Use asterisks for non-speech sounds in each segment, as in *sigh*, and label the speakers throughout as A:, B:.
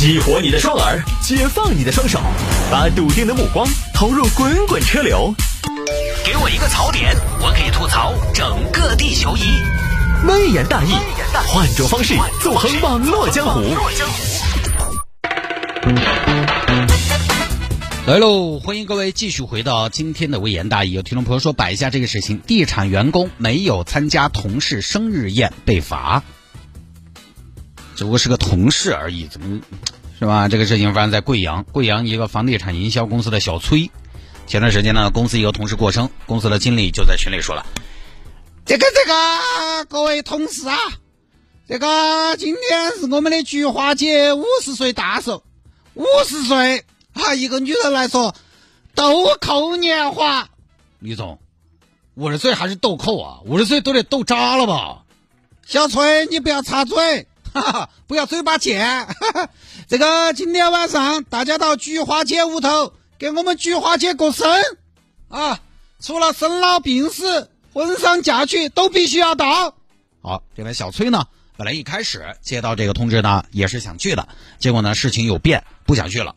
A: 激活你的双耳，解放你的双手，把笃定的目光投入滚滚车流。给我一个槽点，我可以吐槽整个地球仪。微言大义，换种方式纵横网络江湖。
B: 来喽！欢迎各位继续回到今天的微言大义。有听众朋友说摆一下这个事情：地产员工没有参加同事生日宴被罚，只不过是个同事而已，怎么是吧？这个事情发生在贵阳，贵阳一个房地产营销公司的小崔，前段时间呢，公司一个同事过生，公司的经理就在群里说了：“这个这个，各位同事啊，这个今天是我们的菊花姐五十岁大寿，五十岁。”啊，一个女人来说，豆蔻年华，李总，五十岁还是豆蔻啊？五十岁都得豆渣了吧？小崔，你不要插嘴，哈哈，不要嘴巴贱。*laughs* 这个今天晚上大家到菊花姐屋头给我们菊花姐过生啊！除了生老病死、婚丧嫁娶都必须要到。好，这位小崔呢，本来一开始接到这个通知呢，也是想去的，结果呢事情有变，不想去了。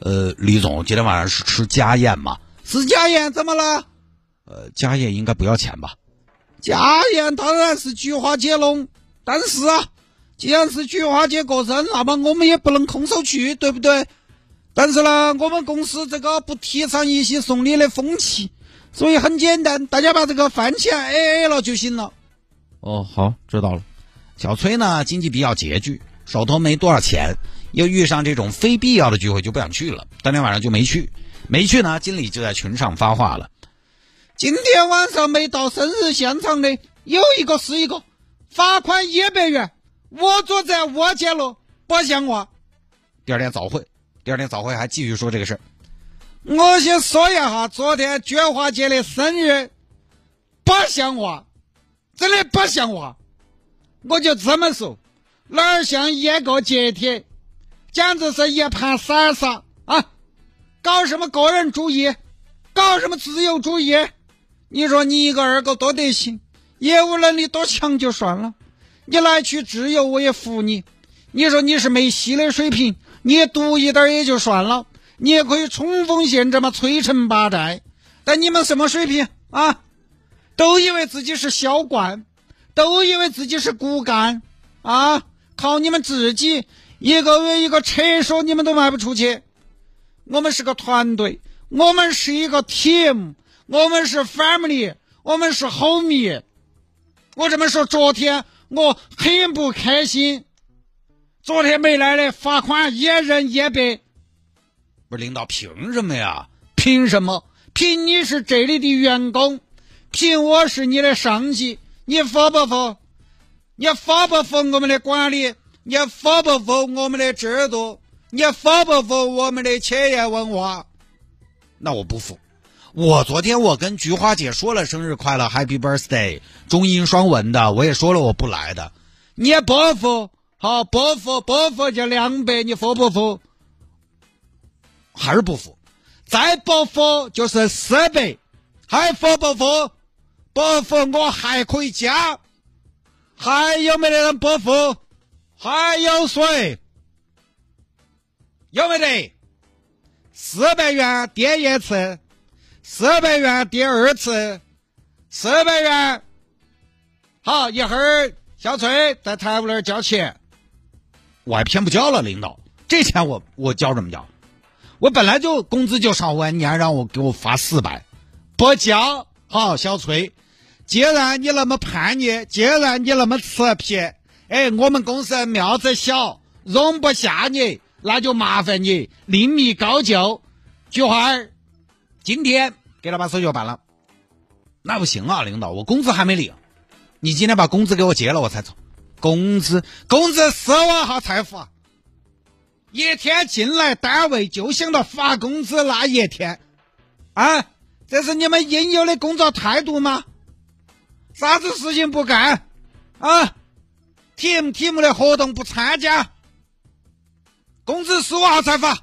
B: 呃，李总，今天晚上是吃家宴吗？吃家宴，怎么了？呃，家宴应该不要钱吧？家宴当然是菊花接龙，但是啊，既然是菊花姐过生，那么我们也不能空手去，对不对？但是呢，我们公司这个不提倡一些送礼的风气，所以很简单，大家把这个饭钱 A A 了就行了。哦，好，知道了。小崔呢，经济比较拮据，手头没多少钱。又遇上这种非必要的聚会，就不想去了。当天晚上就没去，没去呢。经理就在群上发话了：今天晚上没到生日现场的，有一个是一个，罚款一百元。我坐在我家了，不像话。第二天早会，第二天早会还继续说这个事儿。我先说一下，昨天菊花姐的生日，不像话，真的不像话。我就这么说，哪儿像一个节帖？简直是一盘散沙啊！搞什么个人主义，搞什么自由主义？你说你一个二个多得行，业务能力多强就算了，你来去自由我也服你。你说你是梅西的水平，你读一点也就算了，你也可以冲锋陷阵嘛，摧城拔寨。但你们什么水平啊？都以为自己是销冠，都以为自己是骨干啊！靠你们自己！一个月一个厕所你们都卖不出去，我们是个团队，我们是一个 team，我们是 family，我们是 homie。我这么说，昨天我很不开心，昨天没来的罚款一人一百。不是领导，凭什么呀？凭什么？凭你是这里的员工，凭我是你的上级，你服不服？你服不服我们的管理？你服不服我们的制度？你服不服我们的企业文化？那我不服。我昨天我跟菊花姐说了生日快乐，Happy Birthday，中英双文的，我也说了我不来的。你也不服？好，不服不服就两百，你服不服？还是不服？再不服就是四百，还服不服？不服我还可以加。还有没得人不服？还有谁？有没得？四百元点一次，四百元第二次，四百元。好，一会儿小崔在财务那儿交钱，我还偏不交了，领导，这钱我我交什么交？我本来就工资就上万，你还让我给我发四百，不交。好，小崔，既然你那么叛逆，既然你那么吃皮。哎，我们公司庙子小，容不下你，那就麻烦你另觅高就。菊花儿，今天给他把手续办了，那不行啊，领导，我工资还没领，你今天把工资给我结了，我才走。工资，工资十万号才发，一天进来单位就想到发工资那一天，啊，这是你们应有的工作态度吗？啥子事情不干啊？题目题目的活动不参加，工资十五号才发，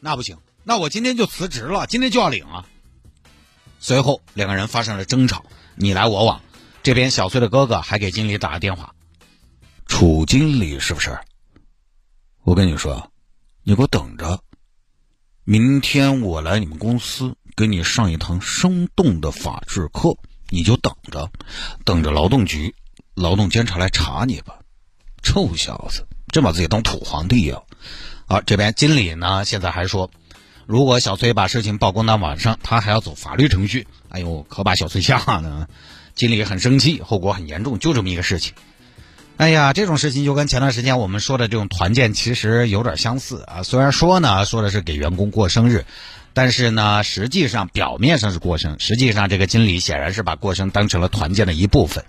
B: 那不行，那我今天就辞职了，今天就要领啊。随后两个人发生了争吵，你来我往。这边小崔的哥哥还给经理打了电话，楚经理是不是？我跟你说，你给我等着，明天我来你们公司给你上一堂生动的法制课，你就等着，等着劳动局、劳动监察来查你吧。臭小子，真把自己当土皇帝呀！啊，这边经理呢，现在还说，如果小崔把事情曝光到网上，他还要走法律程序。哎呦，可把小崔吓呢！经理很生气，后果很严重，就这么一个事情。哎呀，这种事情就跟前段时间我们说的这种团建其实有点相似啊。虽然说呢，说的是给员工过生日，但是呢，实际上表面上是过生，实际上这个经理显然是把过生当成了团建的一部分。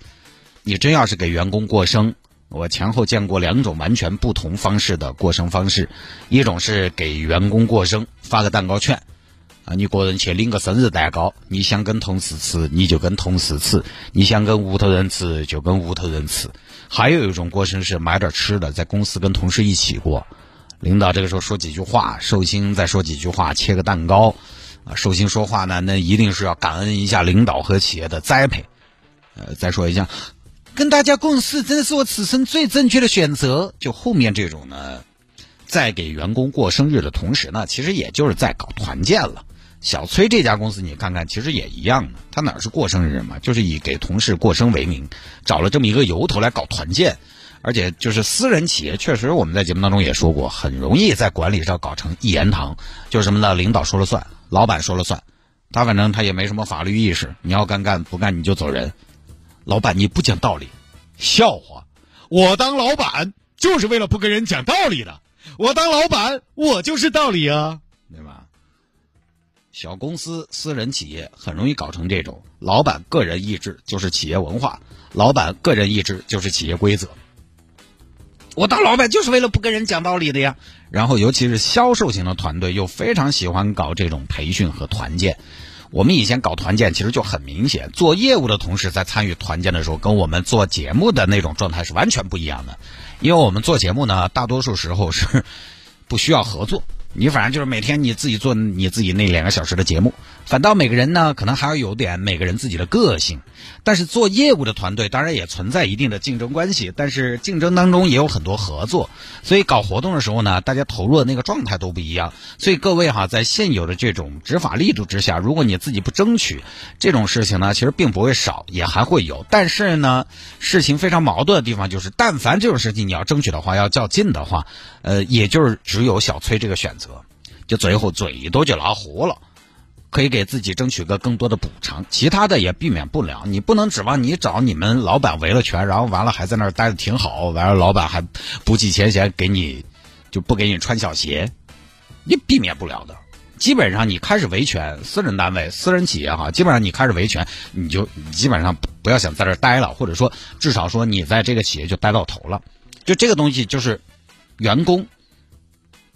B: 你真要是给员工过生，我前后见过两种完全不同方式的过生方式，一种是给员工过生发个蛋糕券。啊，你个人去领个生日蛋糕，你想跟同事吃你就跟同事吃，你想跟屋头人吃就跟屋头人吃。还有一种过生是买点吃的，在公司跟同事一起过。领导这个时候说几句话，寿星再说几句话，切个蛋糕。啊，寿星说话呢，那一定是要感恩一下领导和企业的栽培。呃，再说一下，跟大家共事真的是我此生最正确的选择。就后面这种呢，在给员工过生日的同时呢，其实也就是在搞团建了。小崔这家公司，你看看，其实也一样的。他哪是过生日嘛，就是以给同事过生为名，找了这么一个由头来搞团建。而且就是私人企业，确实我们在节目当中也说过，很容易在管理上搞成一言堂，就是什么呢？领导说了算，老板说了算，他反正他也没什么法律意识，你要干干，不干你就走人。老板你不讲道理，笑话！我当老板就是为了不跟人讲道理的，我当老板我就是道理啊，对吧？小公司、私人企业很容易搞成这种，老板个人意志就是企业文化，老板个人意志就是企业规则。我当老板就是为了不跟人讲道理的呀。然后，尤其是销售型的团队，又非常喜欢搞这种培训和团建。我们以前搞团建，其实就很明显，做业务的同事在参与团建的时候，跟我们做节目的那种状态是完全不一样的。因为我们做节目呢，大多数时候是 *laughs* 不需要合作。你反正就是每天你自己做你自己那两个小时的节目，反倒每个人呢可能还要有点每个人自己的个性。但是做业务的团队当然也存在一定的竞争关系，但是竞争当中也有很多合作，所以搞活动的时候呢，大家投入的那个状态都不一样。所以各位哈，在现有的这种执法力度之下，如果你自己不争取，这种事情呢，其实并不会少，也还会有。但是呢，事情非常矛盾的地方就是，但凡这种事情你要争取的话，要较劲的话，呃，也就是只有小崔这个选。就最后最多就拉活了，可以给自己争取个更多的补偿，其他的也避免不了。你不能指望你找你们老板维了权，然后完了还在那儿待的挺好，完了老板还不计前嫌给你就不给你穿小鞋，你避免不了的。基本上你开始维权，私人单位、私人企业哈，基本上你开始维权，你就基本上不要想在这儿待了，或者说至少说你在这个企业就待到头了。就这个东西就是员工。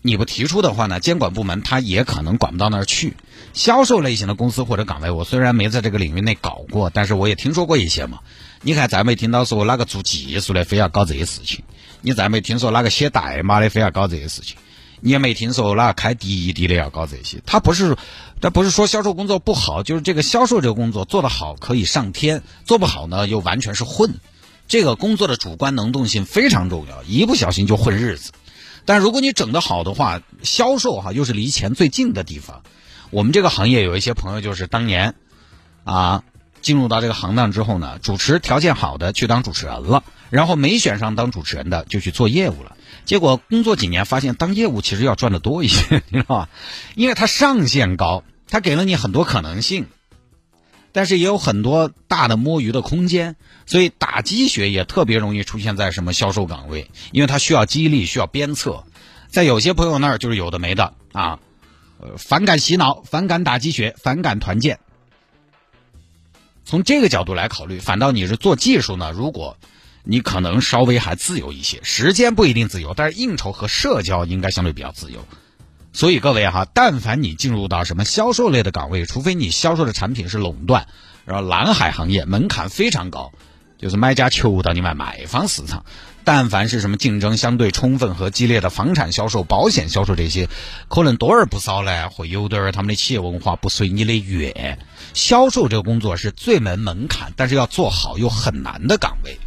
B: 你不提出的话呢，监管部门他也可能管不到那儿去。销售类型的公司或者岗位，我虽然没在这个领域内搞过，但是我也听说过一些嘛。你看，再没听到说哪个做技术的非要搞这些事情，你再没听说哪个写代码的非要搞这些事情，你也没听说哪个开滴滴的要搞这些。他不是，他不是说销售工作不好，就是这个销售这个工作做得好可以上天，做不好呢又完全是混。这个工作的主观能动性非常重要，一不小心就混日子。但如果你整得好的话，销售哈又是离钱最近的地方。我们这个行业有一些朋友就是当年，啊，进入到这个行当之后呢，主持条件好的去当主持人了，然后没选上当主持人的就去做业务了。结果工作几年发现当业务其实要赚的多一些，*laughs* 你知道吧？因为它上限高，它给了你很多可能性。但是也有很多大的摸鱼的空间，所以打鸡血也特别容易出现在什么销售岗位，因为它需要激励，需要鞭策。在有些朋友那儿就是有的没的啊，呃，反感洗脑，反感打鸡血，反感团建。从这个角度来考虑，反倒你是做技术呢，如果你可能稍微还自由一些，时间不一定自由，但是应酬和社交应该相对比较自由。所以各位哈，但凡你进入到什么销售类的岗位，除非你销售的产品是垄断，然后蓝海行业门槛非常高，就是买家求到你买买方市场。但凡是什么竞争相对充分和激烈的房产销售、保险销售这些，可能多而不少呢，会有点他们的企业文化不随你的愿。销售这个工作是最门门槛，但是要做好又很难的岗位。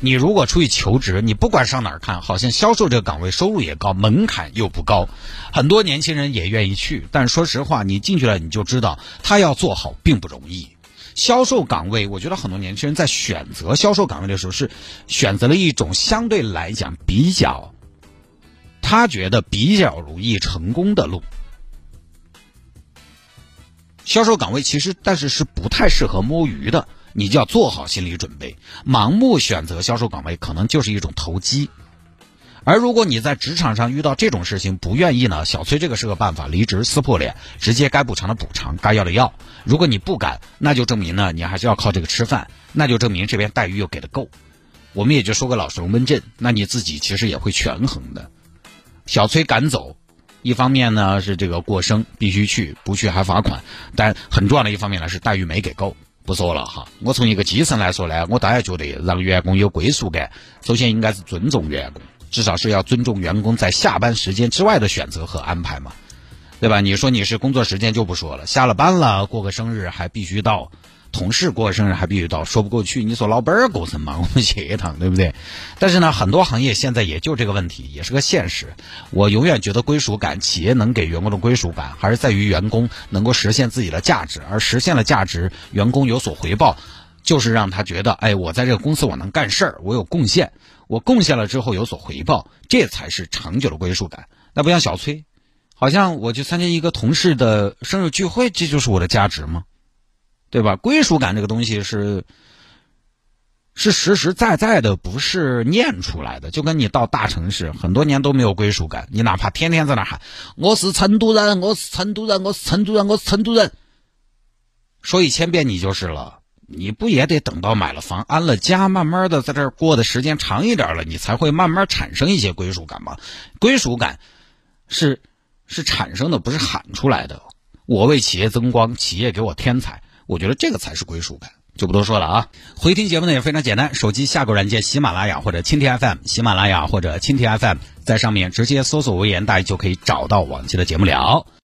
B: 你如果出去求职，你不管上哪儿看，好像销售这个岗位收入也高，门槛又不高，很多年轻人也愿意去。但说实话，你进去了你就知道，他要做好并不容易。销售岗位，我觉得很多年轻人在选择销售岗位的时候，是选择了一种相对来讲比较，他觉得比较容易成功的路。销售岗位其实，但是是不太适合摸鱼的。你就要做好心理准备，盲目选择销售岗位可能就是一种投机。而如果你在职场上遇到这种事情不愿意呢，小崔这个是个办法，离职撕破脸，直接该补偿的补偿，该要的要。如果你不敢，那就证明呢你还是要靠这个吃饭，那就证明这边待遇又给的够。我们也就说个老实龙门阵，那你自己其实也会权衡的。小崔赶走，一方面呢是这个过生必须去，不去还罚款，但很重要的一方面呢是待遇没给够。不说了哈，我从一个基层来说呢，我当然觉得让员工有归属感，首先应该是尊重员工，至少是要尊重员工在下班时间之外的选择和安排嘛，对吧？你说你是工作时间就不说了，下了班了过个生日还必须到。同事过生日还必须到，说不过去。你说老板儿过生嘛，*laughs* 我们去一趟，对不对？但是呢，很多行业现在也就这个问题，也是个现实。我永远觉得归属感，企业能给员工的归属感，还是在于员工能够实现自己的价值。而实现了价值，员工有所回报，就是让他觉得，哎，我在这个公司我能干事儿，我有贡献，我贡献了之后有所回报，这才是长久的归属感。那不像小崔，好像我去参加一个同事的生日聚会，这就是我的价值吗？对吧？归属感这个东西是是实实在在的，不是念出来的。就跟你到大城市，很多年都没有归属感，你哪怕天天在那喊“我是成都人，我是成都人，我是成都人，我是成都人”，说一千遍你就是了。你不也得等到买了房、安了家，慢慢的在这儿过的时间长一点了，你才会慢慢产生一些归属感吗？归属感是是产生的，不是喊出来的。我为企业增光，企业给我添彩。我觉得这个才是归属感，就不多说了啊。回听节目呢也非常简单，手机下个软件喜马拉雅或者蜻蜓 FM，喜马拉雅或者蜻蜓 FM，在上面直接搜索“微言大义”就可以找到往期的节目了。